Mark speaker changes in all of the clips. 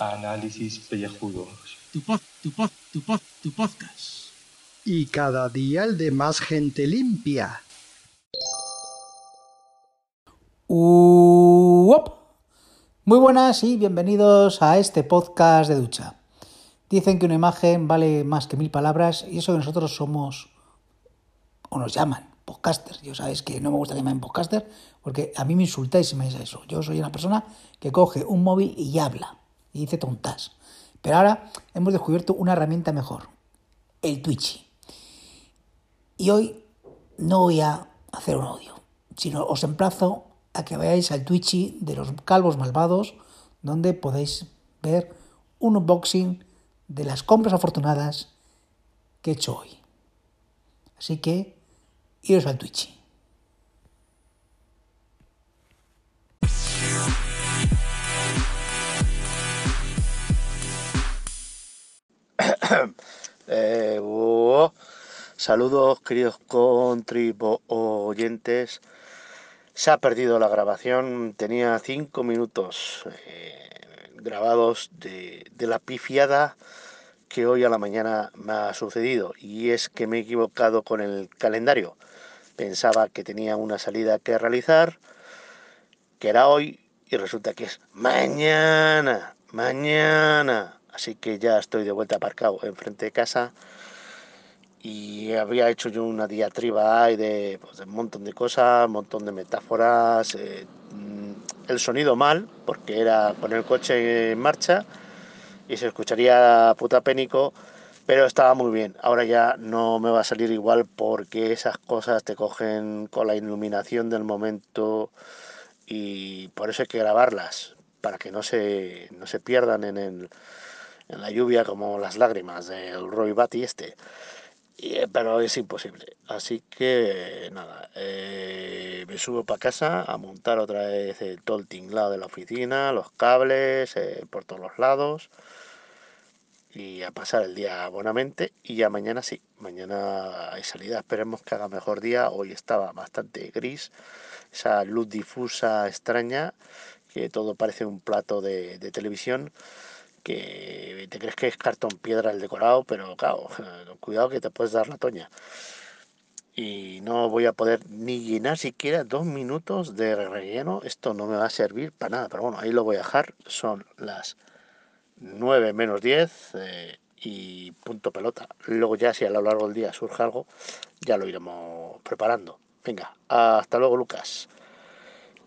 Speaker 1: Análisis pellejudos.
Speaker 2: Tu pod, tu pod, tu pod, tu podcast.
Speaker 3: Y cada día el de más gente limpia.
Speaker 4: Uop. Muy buenas y bienvenidos a este podcast de ducha. Dicen que una imagen vale más que mil palabras y eso que nosotros somos, o nos llaman, podcasters. Yo sabéis que no me gusta que me podcaster porque a mí me insultáis si me dice eso. Yo soy una persona que coge un móvil y habla y dice tontas. Pero ahora hemos descubierto una herramienta mejor, el Twitch. Y hoy no voy a hacer un audio, sino os emplazo a que vayáis al Twitch de los calvos malvados, donde podéis ver un unboxing de las compras afortunadas que he hecho hoy. Así que, iros al Twitch.
Speaker 5: Eh, oh, saludos queridos contribuyentes. Se ha perdido la grabación, tenía cinco minutos eh, grabados de, de la pifiada que hoy a la mañana me ha sucedido y es que me he equivocado con el calendario. Pensaba que tenía una salida que realizar, que era hoy, y resulta que es mañana, mañana. Así que ya estoy de vuelta aparcado enfrente de casa y había hecho yo una diatriba pues, de un montón de cosas, un montón de metáforas, eh, mm, el sonido mal, porque era poner el coche en marcha y se escucharía puta pénico, pero estaba muy bien. Ahora ya no me va a salir igual porque esas cosas te cogen con la iluminación del momento y por eso hay que grabarlas, para que no se, no se pierdan en, el, en la lluvia como las lágrimas del Roy Batty este. Y, eh, pero es imposible. Así que nada, eh, me subo para casa a montar otra vez eh, todo el tinglado de la oficina, los cables eh, por todos los lados y a pasar el día buenamente. Y ya mañana sí, mañana hay salida. Esperemos que haga mejor día. Hoy estaba bastante gris, esa luz difusa extraña, que todo parece un plato de, televisión que te crees que es cartón piedra el decorado, pero claro, cuidado que te puedes dar la toña. Y no voy a poder ni llenar siquiera dos minutos de relleno. Esto no me va a servir para nada, pero bueno, ahí lo voy a dejar. Son las 9 menos 10 eh, y punto pelota. Luego ya si a lo largo del día surge algo, ya lo iremos preparando. Venga, hasta luego Lucas.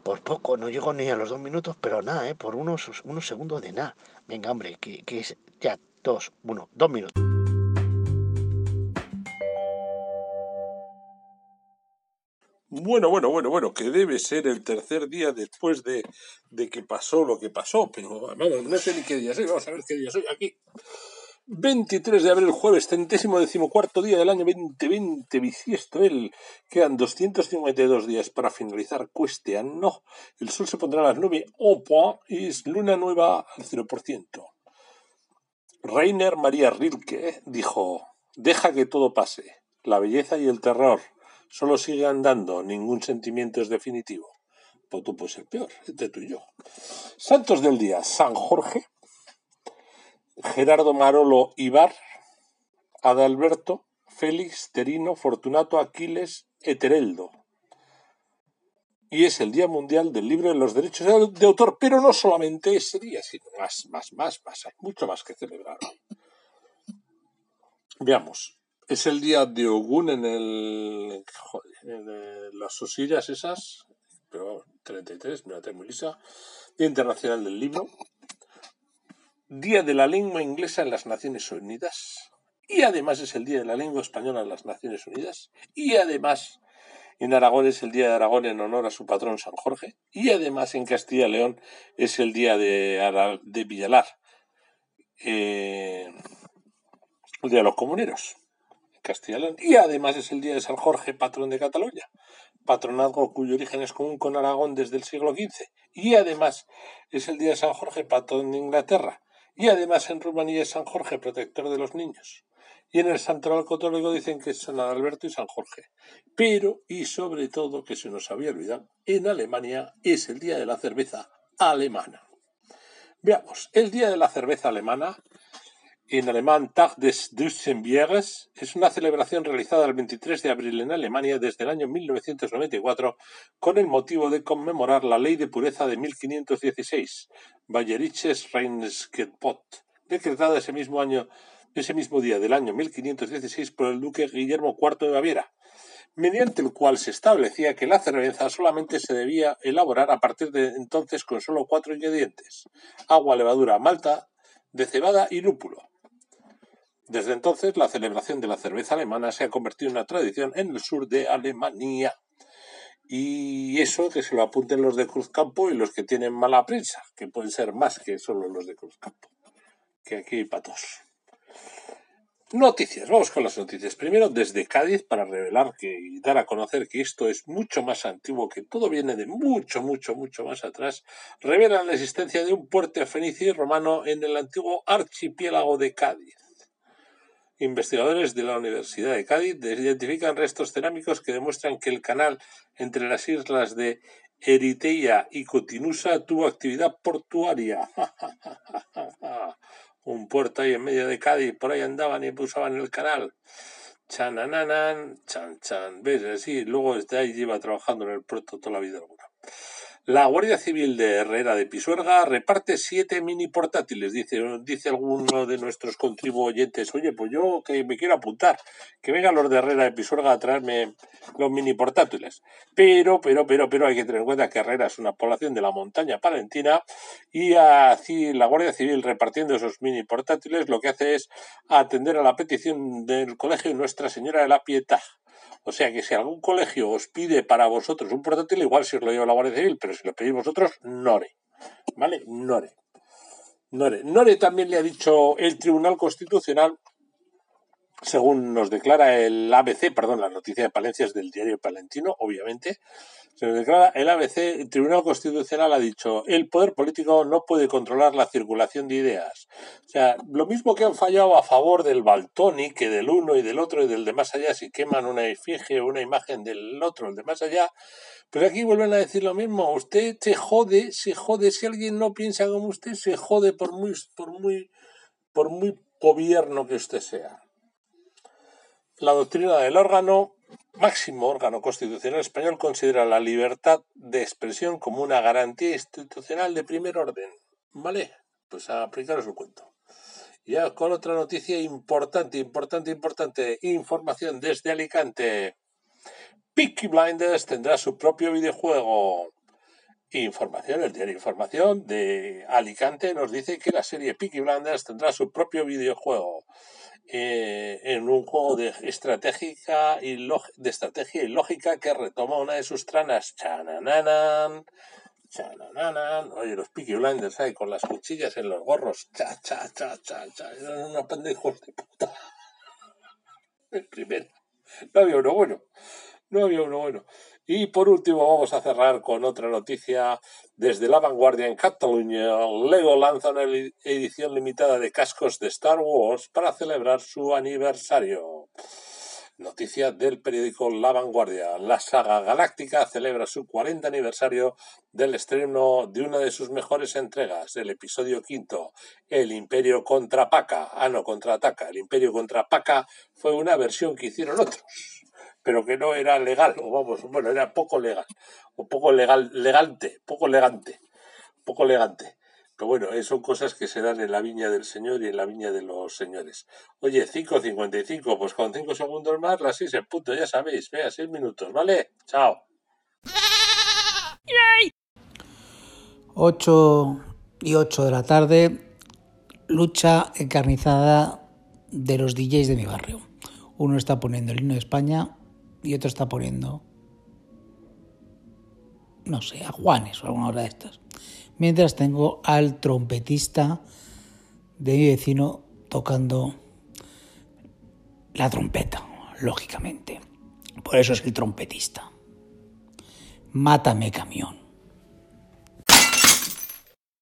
Speaker 5: Por poco, no llego ni a los dos minutos, pero nada, ¿eh? por unos, unos segundos de nada. Venga, hombre, que, que es ya dos, uno, dos minutos.
Speaker 6: Bueno, bueno, bueno, bueno, que debe ser el tercer día después de, de que pasó lo que pasó, pero vamos, no sé ni qué día soy, vamos a ver qué día soy aquí. 23 de abril, jueves, centésimo decimocuarto día del año 2020, bisiesto el. Quedan 252 días para finalizar cueste año. El sol se pondrá a las 9 opa y es luna nueva al 0%. Rainer María Rilke dijo: Deja que todo pase. La belleza y el terror solo sigue andando, ningún sentimiento es definitivo. Pues tú puedes ser peor, entre tú y yo. Santos del día: San Jorge, Gerardo Marolo Ibar, Adalberto, Félix, Terino, Fortunato, Aquiles, Etereldo. Y es el Día Mundial del Libro de los Derechos de Autor, pero no solamente ese día, sino más, más, más, más. Hay mucho más que celebrar. Veamos. Es el día de Ogún en el. Las osillas esas. Pero 33, mírate muy lisa. Día Internacional del Libro. Día de la Lengua Inglesa en las Naciones Unidas. Y además es el Día de la Lengua Española en las Naciones Unidas. Y además en Aragón es el Día de Aragón en honor a su patrón San Jorge. Y además en Castilla y León es el Día de, de Villalar. Eh, el Día de los Comuneros. Y además es el Día de San Jorge, patrón de Cataluña. Patronazgo cuyo origen es común con Aragón desde el siglo XV. Y además es el Día de San Jorge, patrón de Inglaterra. Y además en Rumanía es San Jorge, protector de los niños. Y en el santoral católico dicen que es San Alberto y San Jorge. Pero, y sobre todo, que se nos había olvidado, en Alemania es el día de la cerveza alemana. Veamos, el día de la cerveza alemana en alemán Tag des Deutschen es una celebración realizada el 23 de abril en Alemania desde el año 1994 con el motivo de conmemorar la ley de pureza de 1516, Bayerisches Reinheitsgebot, decretada ese mismo año, ese mismo día del año 1516 por el duque Guillermo IV de Baviera, mediante el cual se establecía que la cerveza solamente se debía elaborar a partir de entonces con solo cuatro ingredientes: agua, levadura, malta de cebada y lúpulo. Desde entonces, la celebración de la cerveza alemana se ha convertido en una tradición en el sur de Alemania. Y eso que se lo apunten los de Cruzcampo y los que tienen mala prensa, que pueden ser más que solo los de Cruzcampo, que aquí hay patos. Noticias, vamos con las noticias. Primero desde Cádiz para revelar que y dar a conocer que esto es mucho más antiguo, que todo viene de mucho, mucho, mucho más atrás. Revelan la existencia de un puerto fenicio romano en el antiguo archipiélago de Cádiz. Investigadores de la Universidad de Cádiz identifican restos cerámicos que demuestran que el canal entre las islas de Eriteia y Cotinusa tuvo actividad portuaria. Un puerto ahí en medio de Cádiz, por ahí andaban y usaban el canal. Chanananan, chan chan. ¿Ves? Así, luego desde ahí lleva trabajando en el puerto toda la vida alguna. La Guardia Civil de Herrera de Pisuerga reparte siete mini portátiles. Dice, dice alguno de nuestros contribuyentes, oye, pues yo que me quiero apuntar, que vengan los de Herrera de Pisuerga a traerme los mini portátiles. Pero, pero, pero, pero hay que tener en cuenta que Herrera es una población de la montaña palentina y así la Guardia Civil repartiendo esos mini portátiles lo que hace es atender a la petición del colegio Nuestra Señora de la Pietad o sea que si algún colegio os pide para vosotros un portátil, igual si os lo lleva la Guardia Civil, pero si lo pedís vosotros, Nore. ¿Vale? Nore. Nore. Nore también le ha dicho el Tribunal Constitucional, según nos declara el ABC, perdón, la noticia de Palencia es del diario Palentino, obviamente, se nos declara el ABC, el Tribunal Constitucional ha dicho, el poder político no puede controlar la circulación de ideas. O sea, lo mismo que han fallado a favor del Baltoni, que del uno y del otro y del de más allá, si queman una efigie o una imagen del otro, el de más allá, pues aquí vuelven a decir lo mismo, usted se jode, se jode, si alguien no piensa como usted, se jode por muy, por muy, por muy gobierno que usted sea. La doctrina del órgano máximo órgano constitucional español considera la libertad de expresión como una garantía institucional de primer orden. ¿Vale? Pues a aplicaros el cuento. Ya con otra noticia importante, importante, importante. Información desde Alicante. Peaky Blinders tendrá su propio videojuego. Información, el diario Información de Alicante nos dice que la serie Peaky Blinders tendrá su propio videojuego. Eh, en un juego de, estratégica y de estrategia y lógica que retoma una de sus tranas. Chanananan, chanananan. Oye, los Peaky Blinders ahí con las cuchillas en los gorros. Cha, cha, cha, cha, cha. Eran de hijos de puta. El primero. No había uno bueno. No había uno bueno. Y por último vamos a cerrar con otra noticia desde la vanguardia en Cataluña. Lego lanza una edición limitada de cascos de Star Wars para celebrar su aniversario. Noticia del periódico La Vanguardia. La saga galáctica celebra su 40 aniversario del estreno de una de sus mejores entregas, el episodio quinto, El Imperio contrapaca. Ah, no, contraataca. El Imperio contrapaca fue una versión que hicieron otros pero que no era legal, o vamos, bueno, era poco legal, o poco legal, elegante, poco elegante, poco elegante. Pero bueno, eh, son cosas que se dan en la viña del Señor y en la viña de los señores. Oye, 5.55, pues con 5 segundos más, las 6 en punto, ya sabéis, vea, 6 minutos, ¿vale? Chao.
Speaker 4: 8 y 8 de la tarde, lucha encarnizada de los DJs de mi barrio. Uno está poniendo el himno de España y otro está poniendo, no sé, a Juanes o alguna hora de estas. Mientras tengo al trompetista de mi vecino tocando la trompeta, lógicamente. Por eso es el trompetista. Mátame camión.